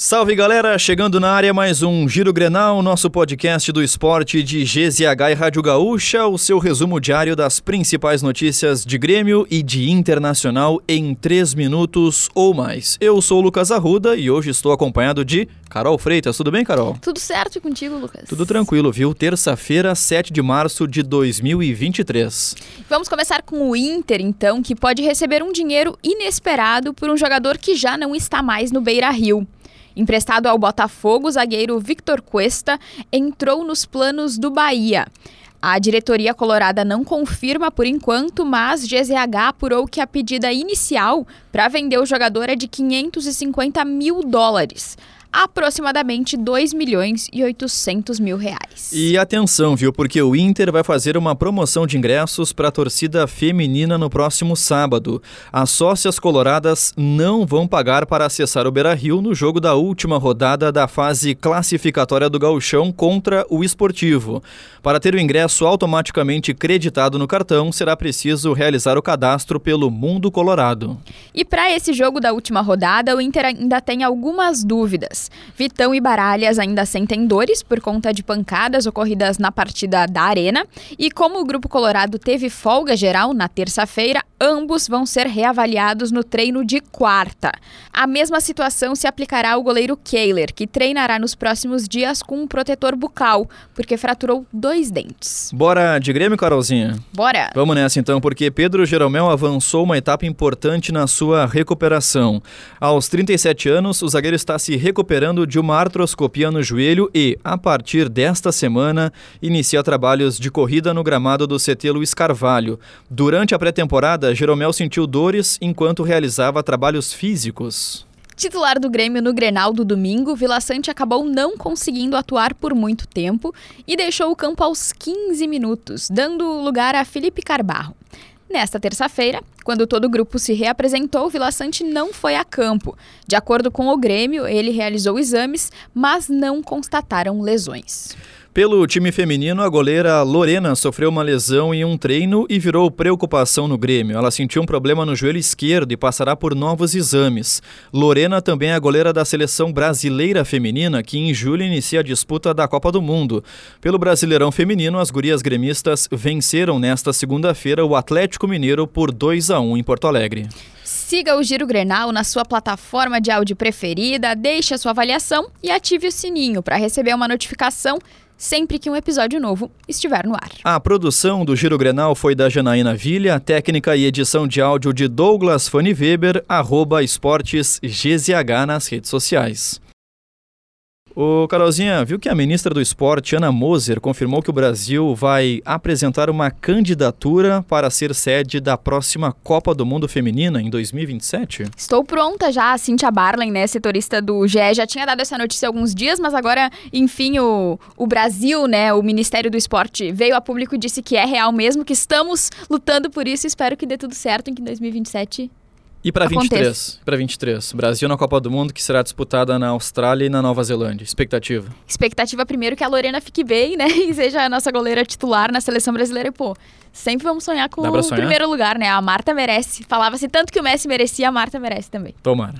Salve galera, chegando na área mais um Giro Grenal, nosso podcast do esporte de GZH e Rádio Gaúcha, o seu resumo diário das principais notícias de Grêmio e de Internacional em 3 minutos ou mais. Eu sou o Lucas Arruda e hoje estou acompanhado de Carol Freitas. Tudo bem, Carol? Tudo certo contigo, Lucas? Tudo tranquilo, viu? Terça-feira, 7 de março de 2023. Vamos começar com o Inter, então, que pode receber um dinheiro inesperado por um jogador que já não está mais no Beira Rio. Emprestado ao Botafogo, o zagueiro Victor Cuesta entrou nos planos do Bahia. A diretoria colorada não confirma por enquanto, mas GZH apurou que a pedida inicial para vender o jogador é de 550 mil dólares aproximadamente 2 milhões e 800 mil reais. E atenção, viu? Porque o Inter vai fazer uma promoção de ingressos para a torcida feminina no próximo sábado. As sócias coloradas não vão pagar para acessar o Beira-Rio no jogo da última rodada da fase classificatória do Gauchão contra o Esportivo. Para ter o ingresso automaticamente creditado no cartão, será preciso realizar o cadastro pelo Mundo Colorado. E para esse jogo da última rodada, o Inter ainda tem algumas dúvidas. Vitão e Baralhas ainda sentem dores por conta de pancadas ocorridas na partida da Arena. E como o Grupo Colorado teve folga geral na terça-feira, ambos vão ser reavaliados no treino de quarta. A mesma situação se aplicará ao goleiro Kehler, que treinará nos próximos dias com um protetor bucal, porque fraturou dois dentes. Bora de Grêmio, Carolzinha? Bora! Vamos nessa então, porque Pedro Jeromel avançou uma etapa importante na sua recuperação. Aos 37 anos, o zagueiro está se recuperando de uma artroscopia no joelho e, a partir desta semana, inicia trabalhos de corrida no gramado do CT Luiz Carvalho. Durante a pré-temporada, Jeromel sentiu dores enquanto realizava trabalhos físicos. Titular do Grêmio no Grenal do domingo, Vila Sante acabou não conseguindo atuar por muito tempo e deixou o campo aos 15 minutos, dando lugar a Felipe Carbarro. Nesta terça-feira, quando todo o grupo se reapresentou, Vila Sante não foi a campo. De acordo com o Grêmio, ele realizou exames, mas não constataram lesões. Pelo time feminino, a goleira Lorena sofreu uma lesão em um treino e virou preocupação no Grêmio. Ela sentiu um problema no joelho esquerdo e passará por novos exames. Lorena também é a goleira da seleção brasileira feminina, que em julho inicia a disputa da Copa do Mundo. Pelo Brasileirão Feminino, as gurias gremistas venceram nesta segunda-feira o Atlético Mineiro por 2 a 1 em Porto Alegre. Siga o Giro Grenal na sua plataforma de áudio preferida, deixe a sua avaliação e ative o sininho para receber uma notificação sempre que um episódio novo estiver no ar. A produção do Giro Grenal foi da Janaína Vilha, técnica e edição de áudio de Douglas Fanny Weber, arroba esportes GZH nas redes sociais. Ô, Carolzinha, viu que a ministra do Esporte, Ana Moser, confirmou que o Brasil vai apresentar uma candidatura para ser sede da próxima Copa do Mundo Feminina em 2027? Estou pronta já. A Cintia Barlen, né, setorista do GE, já tinha dado essa notícia há alguns dias, mas agora, enfim, o, o Brasil, né, o Ministério do Esporte veio a público e disse que é real mesmo, que estamos lutando por isso. Espero que dê tudo certo em que em 2027 e para 23, para 23, Brasil na Copa do Mundo que será disputada na Austrália e na Nova Zelândia. Expectativa? Expectativa primeiro que a Lorena fique bem, né, e seja a nossa goleira titular na seleção brasileira. E pô, sempre vamos sonhar com o primeiro lugar, né? A Marta merece. Falava-se tanto que o Messi merecia, a Marta merece também. Tomara.